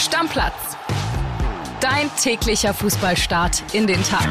Stammplatz. Dein täglicher Fußballstart in den Tag.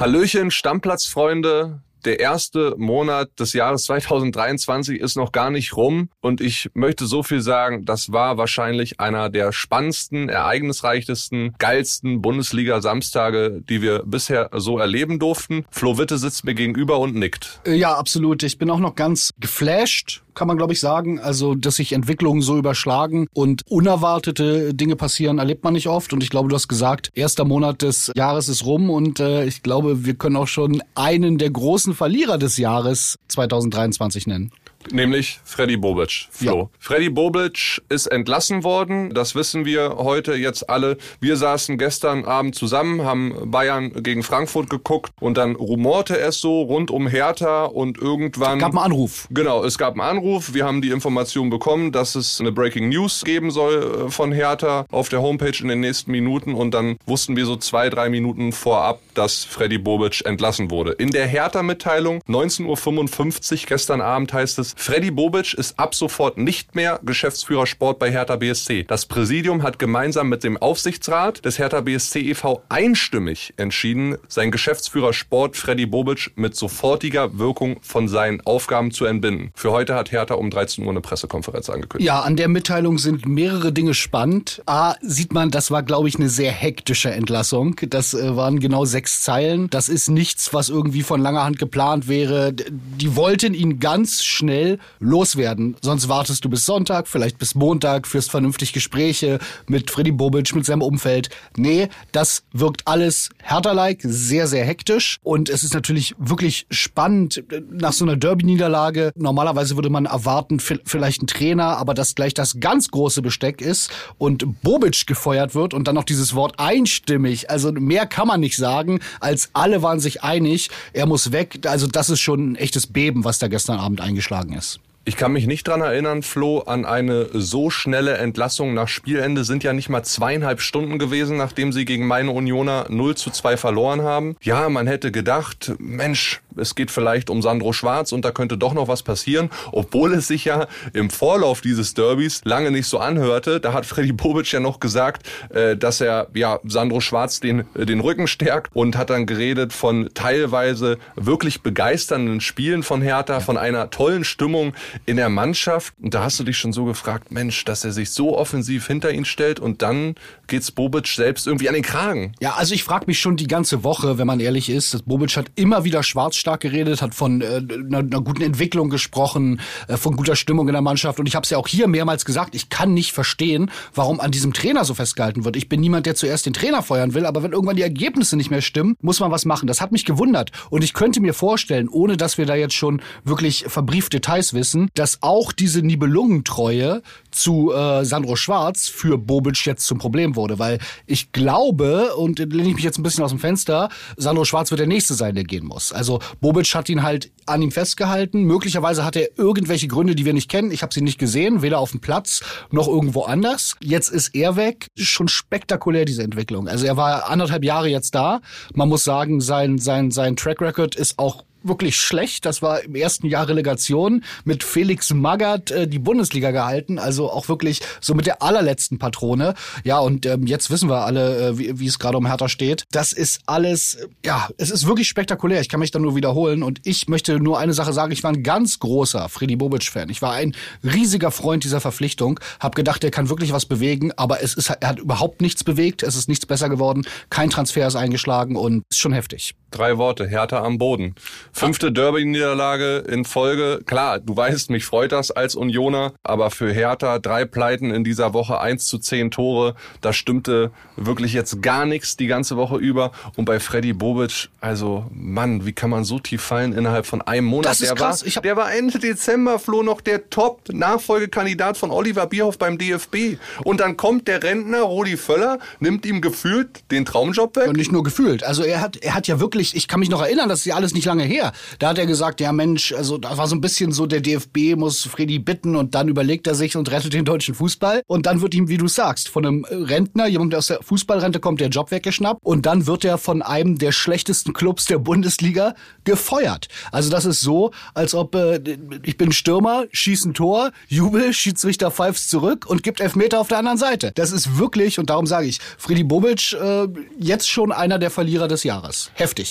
Hallöchen, Stammplatzfreunde der erste Monat des Jahres 2023 ist noch gar nicht rum und ich möchte so viel sagen, das war wahrscheinlich einer der spannendsten, ereignisreichtesten, geilsten Bundesliga-Samstage, die wir bisher so erleben durften. Flo Witte sitzt mir gegenüber und nickt. Ja, absolut. Ich bin auch noch ganz geflasht kann man glaube ich sagen. Also, dass sich Entwicklungen so überschlagen und unerwartete Dinge passieren, erlebt man nicht oft. Und ich glaube, du hast gesagt, erster Monat des Jahres ist rum und äh, ich glaube, wir können auch schon einen der großen Verlierer des Jahres 2023 nennen. Nämlich Freddy Bobic, Flo. Ja. Freddy Bobic ist entlassen worden. Das wissen wir heute jetzt alle. Wir saßen gestern Abend zusammen, haben Bayern gegen Frankfurt geguckt und dann rumorte es so rund um Hertha und irgendwann... Es gab einen Anruf. Genau, es gab einen Anruf. Wir haben die Information bekommen, dass es eine Breaking News geben soll äh, von Hertha auf der Homepage in den nächsten Minuten und dann wussten wir so zwei, drei Minuten vorab, dass Freddy Bobic entlassen wurde. In der Hertha-Mitteilung 19.55 Uhr gestern Abend heißt es, Freddy Bobic ist ab sofort nicht mehr Geschäftsführer Sport bei Hertha BSC. Das Präsidium hat gemeinsam mit dem Aufsichtsrat des Hertha BSC e.V. einstimmig entschieden, sein Geschäftsführer Sport Freddy Bobic mit sofortiger Wirkung von seinen Aufgaben zu entbinden. Für heute hat Hertha um 13 Uhr eine Pressekonferenz angekündigt. Ja, an der Mitteilung sind mehrere Dinge spannend. A, sieht man, das war, glaube ich, eine sehr hektische Entlassung. Das äh, waren genau sechs Zeilen. Das ist nichts, was irgendwie von langer Hand geplant wäre. Die wollten ihn ganz schnell schnell loswerden. Sonst wartest du bis Sonntag, vielleicht bis Montag, führst vernünftig Gespräche mit Freddy Bobic, mit seinem Umfeld. Nee, das wirkt alles härter-like, sehr, sehr hektisch. Und es ist natürlich wirklich spannend nach so einer Derby-Niederlage. Normalerweise würde man erwarten, vielleicht ein Trainer, aber dass gleich das ganz große Besteck ist und Bobic gefeuert wird und dann noch dieses Wort einstimmig. Also mehr kann man nicht sagen, als alle waren sich einig, er muss weg. Also das ist schon ein echtes Beben, was da gestern Abend eingeschlagen ist. Ich kann mich nicht dran erinnern, Flo, an eine so schnelle Entlassung nach Spielende. Sind ja nicht mal zweieinhalb Stunden gewesen, nachdem sie gegen meine Unioner 0 zu 2 verloren haben. Ja, man hätte gedacht, Mensch, es geht vielleicht um Sandro Schwarz und da könnte doch noch was passieren, obwohl es sich ja im Vorlauf dieses Derbys lange nicht so anhörte. Da hat Freddy Bobic ja noch gesagt, äh, dass er ja Sandro Schwarz den, äh, den Rücken stärkt und hat dann geredet von teilweise wirklich begeisternden Spielen von Hertha, von einer tollen Stimmung in der Mannschaft. Und da hast du dich schon so gefragt, Mensch, dass er sich so offensiv hinter ihn stellt und dann geht's Bobic selbst irgendwie an den Kragen. Ja, also ich frage mich schon die ganze Woche, wenn man ehrlich ist, dass Bobic hat immer wieder schwarzstark geredet, hat von äh, einer, einer, guten Entwicklung gesprochen, äh, von guter Stimmung in der Mannschaft. Und ich habe es ja auch hier mehrmals gesagt, ich kann nicht verstehen, warum an diesem Trainer so festgehalten wird. Ich bin niemand, der zuerst den Trainer feuern will, aber wenn irgendwann die Ergebnisse nicht mehr stimmen, muss man was machen. Das hat mich gewundert. Und ich könnte mir vorstellen, ohne dass wir da jetzt schon wirklich verbrieft Details wissen, dass auch diese Nibelungentreue zu äh, Sandro Schwarz für Bobic jetzt zum Problem wurde. Weil ich glaube, und lehne ich mich jetzt ein bisschen aus dem Fenster, Sandro Schwarz wird der Nächste sein, der gehen muss. Also Bobic hat ihn halt an ihm festgehalten. Möglicherweise hat er irgendwelche Gründe, die wir nicht kennen. Ich habe sie nicht gesehen, weder auf dem Platz noch irgendwo anders. Jetzt ist er weg. Schon spektakulär, diese Entwicklung. Also er war anderthalb Jahre jetzt da. Man muss sagen, sein, sein, sein Track Record ist auch wirklich schlecht. Das war im ersten Jahr Relegation mit Felix Magath äh, die Bundesliga gehalten. Also auch wirklich so mit der allerletzten Patrone. Ja, und ähm, jetzt wissen wir alle, äh, wie, wie es gerade um Hertha steht. Das ist alles, äh, ja, es ist wirklich spektakulär. Ich kann mich da nur wiederholen. Und ich möchte nur eine Sache sagen. Ich war ein ganz großer Freddy Bobic-Fan. Ich war ein riesiger Freund dieser Verpflichtung. Hab gedacht, er kann wirklich was bewegen. Aber es ist, er hat überhaupt nichts bewegt. Es ist nichts besser geworden. Kein Transfer ist eingeschlagen und ist schon heftig. Drei Worte. Hertha am Boden. Fünfte Derby-Niederlage in Folge. Klar, du weißt, mich freut das als Unioner, aber für Hertha drei Pleiten in dieser Woche, eins zu zehn Tore, da stimmte wirklich jetzt gar nichts die ganze Woche über. Und bei Freddy Bobic, also Mann, wie kann man so tief fallen innerhalb von einem Monat? Das ist der krass. War, ich der war Ende Dezember, Flo, noch der Top-Nachfolgekandidat von Oliver Bierhoff beim DFB. Und dann kommt der Rentner Rudi Völler, nimmt ihm gefühlt den Traumjob weg. Und nicht nur gefühlt. Also er hat, er hat ja wirklich wirklich, ich kann mich noch erinnern, das ist ja alles nicht lange her. Da hat er gesagt, ja Mensch, also da war so ein bisschen so, der DFB muss Freddy bitten und dann überlegt er sich und rettet den deutschen Fußball. Und dann wird ihm, wie du sagst, von einem Rentner, jemand, der aus der Fußballrente kommt, der Job weggeschnappt. Und dann wird er von einem der schlechtesten Clubs der Bundesliga gefeuert. Also das ist so, als ob äh, ich bin Stürmer, schieß ein Tor, Jubel, Schiedsrichter pfeift zurück und gibt Elfmeter auf der anderen Seite. Das ist wirklich, und darum sage ich, Freddy Bobic äh, jetzt schon einer der Verlierer des Jahres. Heftig.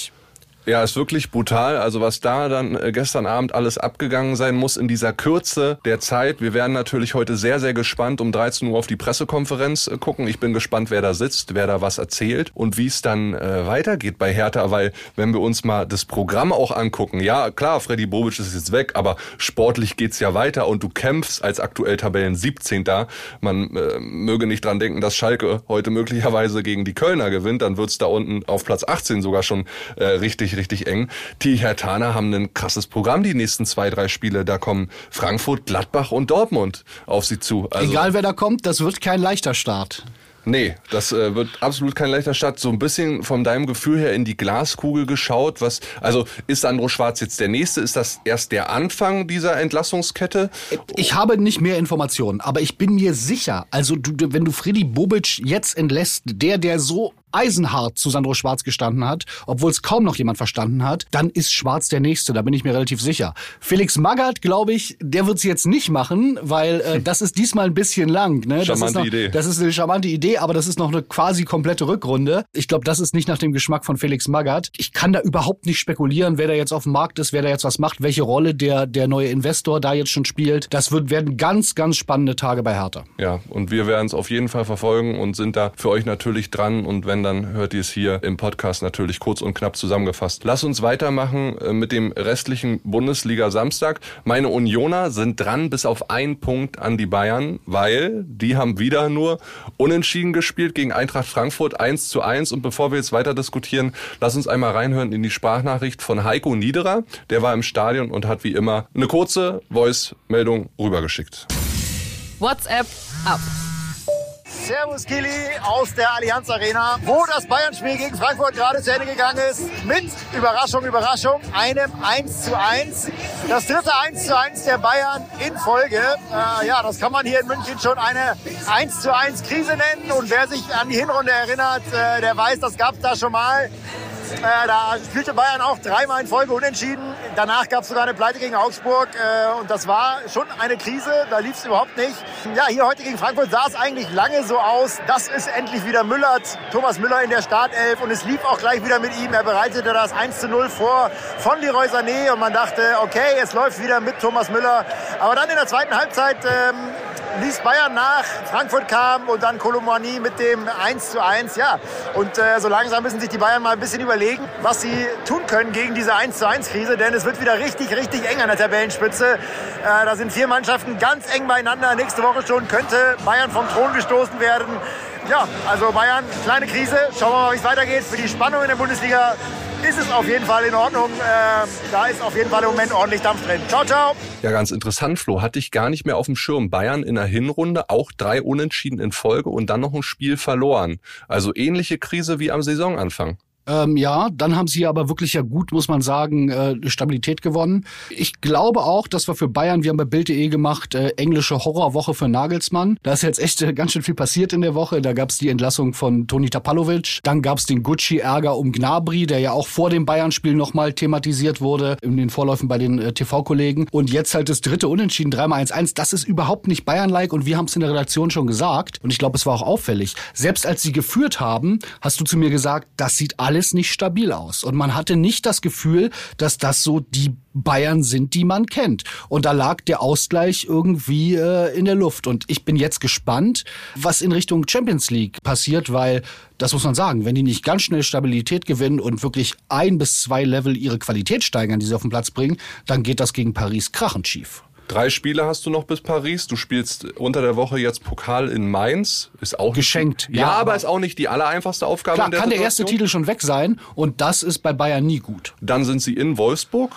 Ja, ist wirklich brutal. Also was da dann äh, gestern Abend alles abgegangen sein muss in dieser Kürze der Zeit. Wir werden natürlich heute sehr, sehr gespannt um 13 Uhr auf die Pressekonferenz äh, gucken. Ich bin gespannt, wer da sitzt, wer da was erzählt und wie es dann äh, weitergeht bei Hertha. Weil wenn wir uns mal das Programm auch angucken, ja klar, Freddy Bobic ist jetzt weg, aber sportlich geht's ja weiter und du kämpfst als aktuell Tabellen 17. Da. Man äh, möge nicht dran denken, dass Schalke heute möglicherweise gegen die Kölner gewinnt. Dann wird's da unten auf Platz 18 sogar schon äh, richtig richtig eng. Die Hertaner haben ein krasses Programm die nächsten zwei, drei Spiele. Da kommen Frankfurt, Gladbach und Dortmund auf sie zu. Also Egal wer da kommt, das wird kein leichter Start. Nee, das äh, wird absolut kein leichter Start. So ein bisschen von deinem Gefühl her in die Glaskugel geschaut. Was, also ist Sandro Schwarz jetzt der Nächste? Ist das erst der Anfang dieser Entlassungskette? Ich habe nicht mehr Informationen, aber ich bin mir sicher, also du, wenn du Freddy Bobic jetzt entlässt, der, der so eisenhart zu Sandro Schwarz gestanden hat, obwohl es kaum noch jemand verstanden hat, dann ist Schwarz der Nächste, da bin ich mir relativ sicher. Felix Magath, glaube ich, der wird es jetzt nicht machen, weil äh, das ist diesmal ein bisschen lang. Ne? Charmante das ist noch, Idee. Das ist eine charmante Idee, aber das ist noch eine quasi komplette Rückrunde. Ich glaube, das ist nicht nach dem Geschmack von Felix Magath. Ich kann da überhaupt nicht spekulieren, wer da jetzt auf dem Markt ist, wer da jetzt was macht, welche Rolle der, der neue Investor da jetzt schon spielt. Das wird, werden ganz, ganz spannende Tage bei Hertha. Ja, und wir werden es auf jeden Fall verfolgen und sind da für euch natürlich dran und wenn wenn, dann hört ihr es hier im Podcast natürlich kurz und knapp zusammengefasst. Lass uns weitermachen äh, mit dem restlichen Bundesliga Samstag. Meine Unioner sind dran bis auf einen Punkt an die Bayern, weil die haben wieder nur unentschieden gespielt gegen Eintracht Frankfurt 1 zu 1. Und bevor wir jetzt weiter diskutieren, lass uns einmal reinhören in die Sprachnachricht von Heiko Niederer. Der war im Stadion und hat wie immer eine kurze Voice-Meldung rübergeschickt. WhatsApp ab. Servus Kili aus der Allianz Arena, wo das Bayern-Spiel gegen Frankfurt gerade zu Ende gegangen ist. Mit Überraschung, Überraschung, einem 1 zu 1. Das dritte 1 zu 1 der Bayern in Folge. Äh, ja, das kann man hier in München schon eine 1 zu 1 Krise nennen. Und wer sich an die Hinrunde erinnert, äh, der weiß, das gab es da schon mal. Äh, da spielte Bayern auch dreimal in Folge unentschieden. Danach gab es sogar eine Pleite gegen Augsburg. Äh, und das war schon eine Krise. Da lief es überhaupt nicht. Ja, hier heute gegen Frankfurt sah es eigentlich lange so aus. Das ist endlich wieder Müller. Thomas Müller in der Startelf. Und es lief auch gleich wieder mit ihm. Er bereitete das 1 zu 0 vor von Leroy Sané. Und man dachte, okay, es läuft wieder mit Thomas Müller. Aber dann in der zweiten Halbzeit ähm, ließ Bayern nach, Frankfurt kam und dann Kolomani mit dem 1 zu 1. Ja, und äh, so langsam müssen sich die Bayern mal ein bisschen überlegen, was sie tun können gegen diese 1 zu 1 Krise, denn es wird wieder richtig, richtig eng an der Tabellenspitze. Äh, da sind vier Mannschaften ganz eng beieinander. Nächste Woche schon könnte Bayern vom Thron gestoßen werden. Ja, also Bayern, kleine Krise. Schauen wir mal, wie es weitergeht. Für die Spannung in der Bundesliga ist es auf jeden Fall in Ordnung. Äh, da ist auf jeden Fall im Moment ordentlich Dampf drin. Ciao, ciao. Ja, ganz interessant, Flo. Hatte ich gar nicht mehr auf dem Schirm. Bayern in der Hinrunde auch drei Unentschieden in Folge und dann noch ein Spiel verloren. Also ähnliche Krise wie am Saisonanfang. Ähm, ja, dann haben sie aber wirklich ja gut, muss man sagen, äh, Stabilität gewonnen. Ich glaube auch, dass wir für Bayern, wir haben bei Bild.de gemacht, äh, englische Horrorwoche für Nagelsmann. Da ist jetzt echt äh, ganz schön viel passiert in der Woche. Da gab es die Entlassung von Toni Tapalovic. Dann gab es den Gucci-Ärger um Gnabry, der ja auch vor dem Bayern-Spiel nochmal thematisiert wurde, in den Vorläufen bei den äh, TV-Kollegen. Und jetzt halt das dritte Unentschieden, dreimal 1-1. Das ist überhaupt nicht Bayern-like und wir haben es in der Redaktion schon gesagt. Und ich glaube, es war auch auffällig. Selbst als sie geführt haben, hast du zu mir gesagt, das sieht alles alles nicht stabil aus. Und man hatte nicht das Gefühl, dass das so die Bayern sind, die man kennt. Und da lag der Ausgleich irgendwie äh, in der Luft. Und ich bin jetzt gespannt, was in Richtung Champions League passiert, weil das muss man sagen, wenn die nicht ganz schnell Stabilität gewinnen und wirklich ein bis zwei Level ihre Qualität steigern, die sie auf den Platz bringen, dann geht das gegen Paris krachend schief. Drei Spiele hast du noch bis Paris. Du spielst unter der Woche jetzt Pokal in Mainz. Ist auch geschenkt. ja, ja, aber ist auch nicht die allereinfachste Aufgabe. Klar, der kann Situation. der erste Titel schon weg sein und das ist bei Bayern nie gut. Dann sind sie in Wolfsburg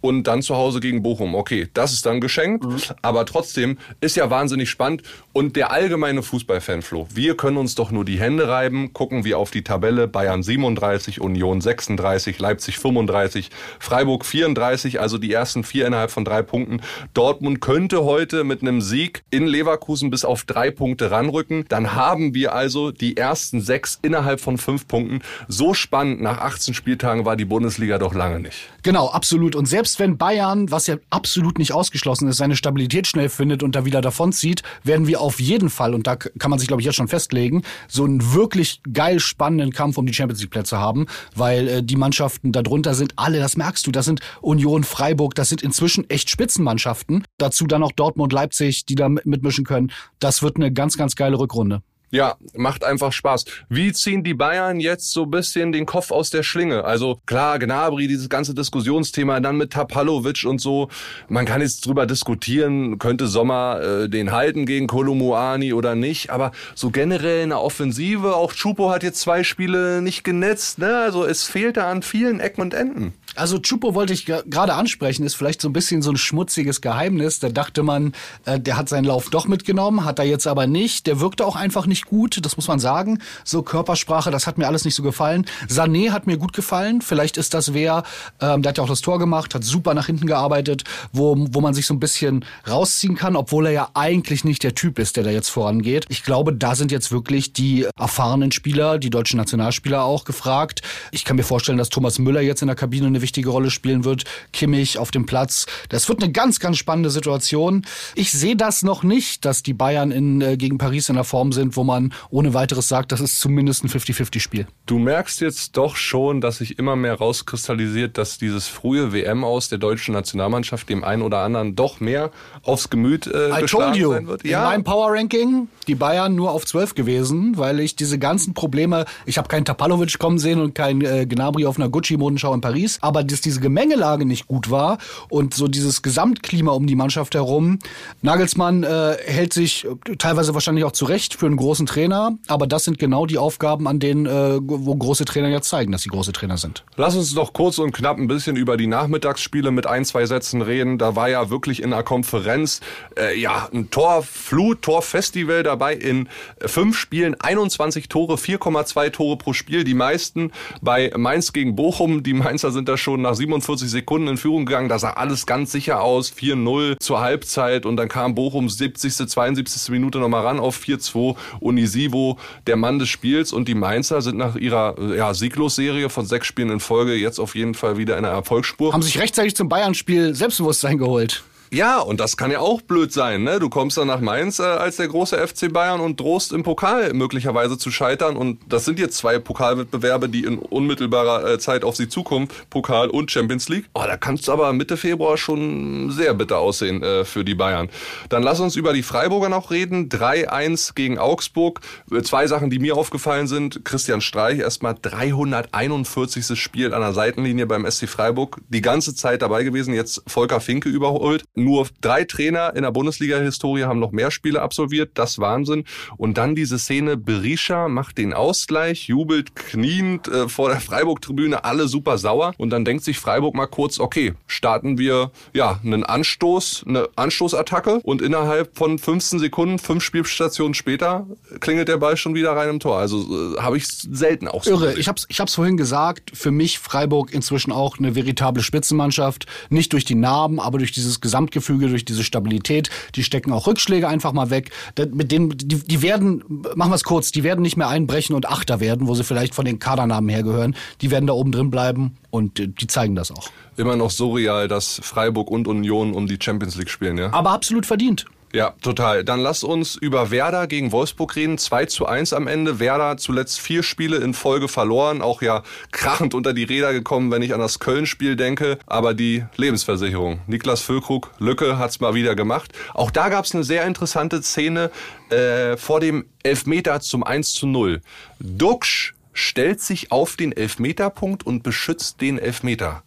und dann zu Hause gegen Bochum. Okay, das ist dann geschenkt, mhm. aber trotzdem ist ja wahnsinnig spannend. Und der allgemeine Fußballfanfloh, wir können uns doch nur die Hände reiben, gucken wir auf die Tabelle, Bayern 37, Union 36, Leipzig 35, Freiburg 34, also die ersten vier innerhalb von drei Punkten. Dortmund könnte heute mit einem Sieg in Leverkusen bis auf drei Punkte ranrücken. Dann haben wir also die ersten sechs innerhalb von fünf Punkten. So spannend nach 18 Spieltagen war die Bundesliga doch lange nicht. Genau, absolut. Und selbst wenn Bayern, was ja absolut nicht ausgeschlossen ist, seine Stabilität schnell findet und da wieder davonzieht, werden wir auf jeden Fall, und da kann man sich, glaube ich, jetzt schon festlegen, so einen wirklich geil spannenden Kampf um die Champions League Plätze haben, weil äh, die Mannschaften darunter sind alle, das merkst du, das sind Union, Freiburg, das sind inzwischen echt Spitzenmannschaften. Dazu dann auch Dortmund, Leipzig, die da mitmischen können. Das wird eine ganz, ganz geile Rückrunde. Ja, macht einfach Spaß. Wie ziehen die Bayern jetzt so bisschen den Kopf aus der Schlinge? Also klar, Gnabry, dieses ganze Diskussionsthema, dann mit Tapalovic und so. Man kann jetzt drüber diskutieren, könnte Sommer äh, den halten gegen Kolumuani oder nicht. Aber so generell in der Offensive, auch Chupo hat jetzt zwei Spiele nicht genetzt. Ne? Also es fehlt da an vielen Ecken und Enden. Also Chupo wollte ich gerade ansprechen, ist vielleicht so ein bisschen so ein schmutziges Geheimnis. Da dachte man, äh, der hat seinen Lauf doch mitgenommen, hat er jetzt aber nicht. Der wirkte auch einfach nicht gut, das muss man sagen. So Körpersprache, das hat mir alles nicht so gefallen. Sané hat mir gut gefallen. Vielleicht ist das wer, ähm, der hat ja auch das Tor gemacht, hat super nach hinten gearbeitet, wo, wo man sich so ein bisschen rausziehen kann, obwohl er ja eigentlich nicht der Typ ist, der da jetzt vorangeht. Ich glaube, da sind jetzt wirklich die erfahrenen Spieler, die deutschen Nationalspieler auch gefragt. Ich kann mir vorstellen, dass Thomas Müller jetzt in der Kabine eine wichtige Rolle spielen wird. Kimmich auf dem Platz. Das wird eine ganz, ganz spannende Situation. Ich sehe das noch nicht, dass die Bayern in, äh, gegen Paris in der Form sind, wo man ohne weiteres sagt, das ist zumindest ein 50-50-Spiel. Du merkst jetzt doch schon, dass sich immer mehr rauskristallisiert, dass dieses frühe WM aus der deutschen Nationalmannschaft dem einen oder anderen doch mehr aufs Gemüt äh, I told you. sein wird. Ja. In meinem Power Ranking die Bayern nur auf 12 gewesen, weil ich diese ganzen Probleme, ich habe keinen Tapalovic kommen sehen und keinen äh, Gnabry auf einer Gucci-Modenschau in Paris, aber aber dass diese Gemengelage nicht gut war und so dieses Gesamtklima um die Mannschaft herum. Nagelsmann äh, hält sich teilweise wahrscheinlich auch zurecht für einen großen Trainer, aber das sind genau die Aufgaben, an denen äh, wo große Trainer jetzt zeigen, dass sie große Trainer sind. Lass uns doch kurz und knapp ein bisschen über die Nachmittagsspiele mit ein, zwei Sätzen reden. Da war ja wirklich in der Konferenz äh, ja ein Torflut, Torfestival dabei in fünf Spielen, 21 Tore, 4,2 Tore pro Spiel, die meisten bei Mainz gegen Bochum. Die Mainzer sind da schon nach 47 Sekunden in Führung gegangen. Da sah alles ganz sicher aus. 4-0 zur Halbzeit und dann kam Bochum 70., 72. Minute nochmal ran auf 4-2. Unisivo, der Mann des Spiels und die Mainzer sind nach ihrer ja, Sieglosserie von sechs Spielen in Folge jetzt auf jeden Fall wieder in der Erfolgsspur. Haben sich rechtzeitig zum Bayern-Spiel Selbstbewusstsein geholt. Ja, und das kann ja auch blöd sein. Ne? Du kommst dann nach Mainz äh, als der große FC Bayern und drohst im Pokal möglicherweise zu scheitern. Und das sind jetzt zwei Pokalwettbewerbe, die in unmittelbarer äh, Zeit auf sie zukommen. Pokal und Champions League. Oh, da kannst du aber Mitte Februar schon sehr bitter aussehen äh, für die Bayern. Dann lass uns über die Freiburger noch reden. 3-1 gegen Augsburg. Äh, zwei Sachen, die mir aufgefallen sind. Christian Streich erstmal 341. Spiel an der Seitenlinie beim SC Freiburg. Die ganze Zeit dabei gewesen. Jetzt Volker Finke überholt. Nur drei Trainer in der Bundesliga-Historie haben noch mehr Spiele absolviert. Das Wahnsinn. Und dann diese Szene, Berisha macht den Ausgleich, jubelt kniend äh, vor der Freiburg-Tribüne, alle super sauer. Und dann denkt sich Freiburg mal kurz, okay, starten wir ja einen Anstoß, eine Anstoßattacke und innerhalb von 15 Sekunden, fünf Spielstationen später, klingelt der Ball schon wieder rein im Tor. Also äh, habe ich selten auch so Irre. Gesehen. Ich habe ich hab's vorhin gesagt, für mich Freiburg inzwischen auch eine veritable Spitzenmannschaft. Nicht durch die Narben, aber durch dieses Gesamt Gesamtgefüge, durch diese Stabilität. Die stecken auch Rückschläge einfach mal weg. Mit denen, die, die werden, machen wir es kurz, die werden nicht mehr einbrechen und Achter werden, wo sie vielleicht von den Kadernamen hergehören. Die werden da oben drin bleiben und äh, die zeigen das auch. Immer noch surreal, dass Freiburg und Union um die Champions League spielen, ja? Aber absolut verdient. Ja, total. Dann lass uns über Werder gegen Wolfsburg reden. 2 zu 1 am Ende. Werder zuletzt vier Spiele in Folge verloren. Auch ja krachend unter die Räder gekommen, wenn ich an das Köln-Spiel denke. Aber die Lebensversicherung. Niklas Füllkrug, Lücke hat's mal wieder gemacht. Auch da gab's eine sehr interessante Szene äh, vor dem Elfmeter zum 1 zu 0. Duxch stellt sich auf den Elfmeterpunkt und beschützt den Elfmeter.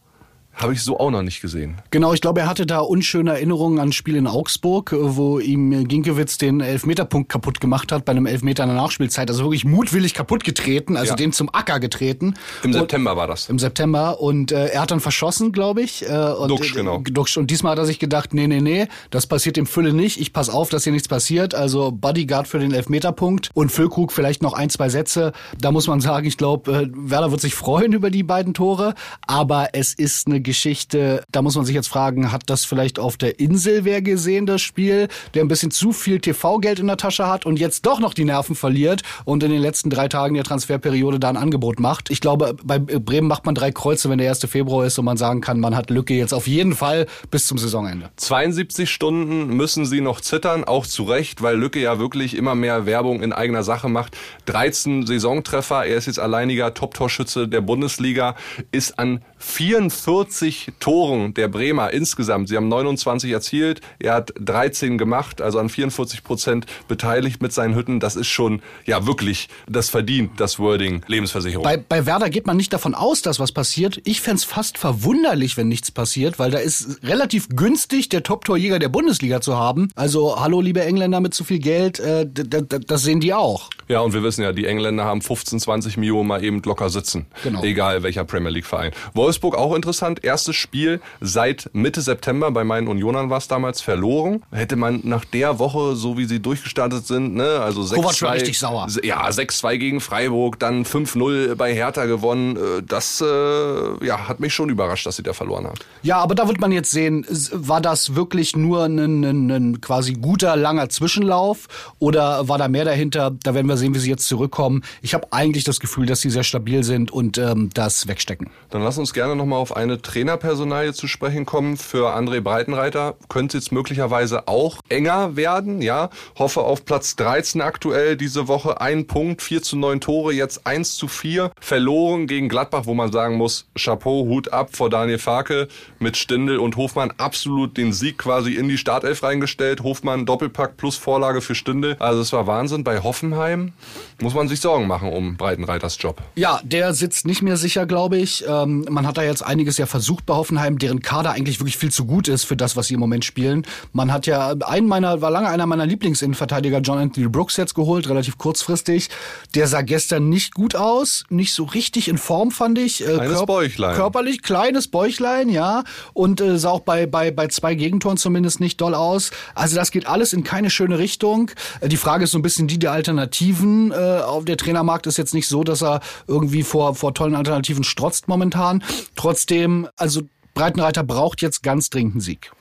Habe ich so auch noch nicht gesehen. Genau, ich glaube, er hatte da unschöne Erinnerungen an ein Spiel in Augsburg, äh, wo ihm Ginkiewicz den Elfmeterpunkt kaputt gemacht hat bei einem Elfmeter in der Nachspielzeit. Also wirklich mutwillig kaputt getreten, also Ja. den zum Acker getreten. Im Und- September war das. Im September und äh, er hat dann verschossen, glaube ich. Äh, und, Duxch, genau. Äh, Duxch. Und diesmal hat er sich gedacht, nee, nee, nee, das passiert dem Fülle nicht. Ich pass auf, dass hier nichts passiert. Also Bodyguard für den Elfmeterpunkt und Füllkrug vielleicht noch ein, zwei Sätze. Da muss man sagen, ich glaube, äh, Werder wird sich freuen über die beiden Tore. Aber es ist eine Geschichte, da muss man sich jetzt fragen, hat das vielleicht auf der Insel wer gesehen, das Spiel, der ein bisschen zu viel TV-Geld in der Tasche hat und jetzt doch noch die Nerven verliert und in den letzten drei Tagen der Transferperiode da ein Angebot macht. Ich glaube, bei Bremen macht man drei Kreuze, wenn der 1. Februar ist und man sagen kann, man hat Lücke jetzt auf jeden Fall bis zum Saisonende. 72 Stunden müssen sie noch zittern, auch zu Recht, weil Lücke ja wirklich immer mehr Werbung in eigener Sache macht. 13 Saisontreffer, er ist jetzt alleiniger Top-Torschütze der Bundesliga, ist an 44 Toren der Bremer insgesamt. Sie haben 29 erzielt, er hat 13 gemacht, also an 44 Prozent beteiligt mit seinen Hütten. Das ist schon, ja wirklich, das verdient das Wording Lebensversicherung. Bei, bei Werder geht man nicht davon aus, dass was passiert. Ich fänd's fast verwunderlich, wenn nichts passiert, weil da ist relativ günstig, der Top-Torjäger der Bundesliga zu haben. Also, hallo, liebe Engländer mit zu viel Geld, äh, das sehen die auch. Ja, und wir wissen ja, die Engländer haben 15, 20 Millionen mal eben locker sitzen. Genau. Egal welcher Premier League Verein. Wolfsburg auch interessant. Erstes Spiel seit Mitte September bei meinen Unionern war es damals verloren. Hätte man nach der Woche, so wie sie durchgestartet sind, ne, also 6 Kovac war richtig sauer. Ja, 6-2 gegen Freiburg, dann 5-0 bei Hertha gewonnen. Äh, Das äh, ja, hat mich schon überrascht, dass sie da verloren haben. Ja, aber da wird man jetzt sehen, war das wirklich nur ein, ein, ein quasi guter, langer Zwischenlauf oder war da mehr dahinter? Da werden wir sehen, wie sie jetzt zurückkommen. Ich habe eigentlich das Gefühl, dass sie sehr stabil sind und ähm, das wegstecken. Dann lass uns gerne nochmal auf eine Trainerpersonalie zu sprechen kommen. Für André Breitenreiter könnte es jetzt möglicherweise auch enger werden. Ja, hoffe auf Platz 13 aktuell diese Woche. Ein Punkt, 4 zu 9 Tore, jetzt 1 zu 4. Verloren gegen Gladbach, wo man sagen muss, Chapeau, Hut ab vor Daniel Farke mit Stindl und Hofmann. Absolut den Sieg quasi in die Startelf reingestellt. Hofmann Doppelpack plus Vorlage für Stindl. Also es war Wahnsinn. Bei Hoffenheim muss man sich Sorgen machen um Breitenreiters Job. Ja, der sitzt nicht mehr sicher, glaube ich. Ähm, man hat da jetzt einiges ja versucht bei Hoffenheim, deren Kader eigentlich wirklich viel zu gut ist für das, was sie im Moment spielen. Man hat ja einen meiner, war lange einer meiner Lieblingsinnenverteidiger, John Anthony Brooks, jetzt geholt, relativ kurzfristig. Der sah gestern nicht gut aus, nicht so richtig in Form, fand ich. Äh, Kleines Bäuchlein. Körperlich, kleines Bäuchlein, ja. Und äh, sah auch bei, bei, bei zwei Gegentoren zumindest nicht doll aus. Also das geht alles in keine schöne Richtung. Äh, die Frage ist so ein bisschen die der Alternativen. Äh, auf der Trainermarkt ist jetzt nicht so, dass er irgendwie vor, vor tollen Alternativen strotzt momentan. Trotzdem, also Breitenreiter braucht jetzt ganz dringend einen Sieg.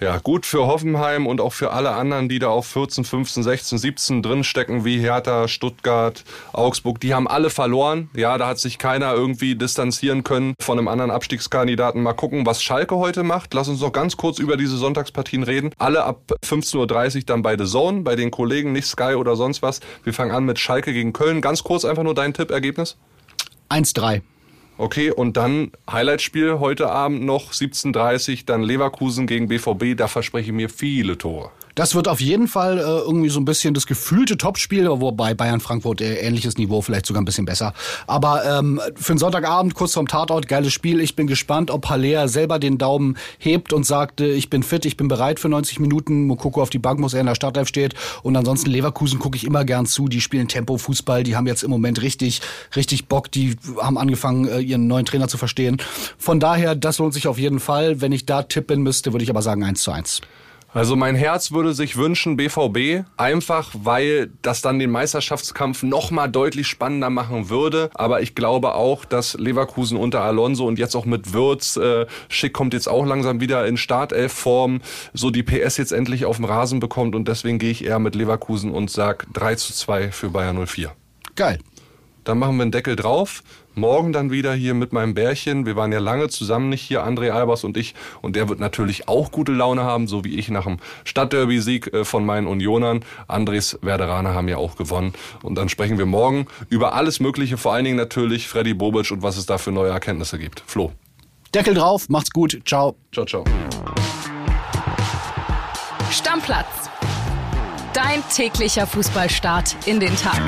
Ja, gut für Hoffenheim und auch für alle anderen, die da auf 14, 15, 16, 17 drinstecken, wie Hertha, Stuttgart, Augsburg. Die haben alle verloren. Ja, da hat sich keiner irgendwie distanzieren können von einem anderen Abstiegskandidaten. Mal gucken, was Schalke heute macht. Lass uns noch ganz kurz über diese Sonntagspartien reden. Alle ab 15.30 Uhr dann bei The Zone, bei den Kollegen, nicht Sky oder sonst was. Wir fangen an mit Schalke gegen Köln. Ganz kurz einfach nur dein Tipp, Ergebnis. 1-3. Okay, und dann Highlightspiel heute Abend noch 17.30 dann Leverkusen gegen BVB. Da verspreche ich mir viele Tore. Das wird auf jeden Fall äh, irgendwie so ein bisschen das gefühlte Topspiel, wobei Bayern Frankfurt äh, ähnliches Niveau, vielleicht sogar ein bisschen besser. Aber ähm, für einen Sonntagabend kurz vorm Tatort, geiles Spiel. Ich bin gespannt, ob Haller selber den Daumen hebt und sagt, äh, ich bin fit, ich bin bereit für 90 Minuten. Mokoko auf die Bank muss, er in der Startelf steht. Und ansonsten Leverkusen gucke ich immer gern zu. Die spielen Tempo-Fußball, die haben jetzt im Moment richtig, richtig Bock. Die haben angefangen, äh, ihren neuen Trainer zu verstehen. Von daher, das lohnt sich auf jeden Fall. Wenn ich da tippen müsste, würde ich aber sagen 1 zu 1. Also mein Herz würde sich wünschen BVB, einfach weil das dann den Meisterschaftskampf noch mal deutlich spannender machen würde. Aber ich glaube auch, dass Leverkusen unter Alonso und jetzt auch mit Würz, äh, Schick kommt jetzt auch langsam wieder in Startelf-Form, so die PS jetzt endlich auf dem Rasen bekommt. Und deswegen gehe ich eher mit Leverkusen und sag 3 zu 2 für Bayern 04. Geil. Dann machen wir einen Deckel drauf. Morgen dann wieder hier mit meinem Bärchen. Wir waren ja lange zusammen nicht hier, André Albers und ich. Und der wird natürlich auch gute Laune haben, so wie ich nach dem Stadtderby-Sieg äh, von meinen Unionern. Andres Werderaner haben ja auch gewonnen. Und dann sprechen wir morgen über alles Mögliche, vor allen Dingen natürlich Freddy Bobic und was es da für neue Erkenntnisse gibt. Flo. Deckel drauf, macht's gut, ciao. Ciao, ciao. Stammplatz. Dein täglicher Fußballstart in den Tag.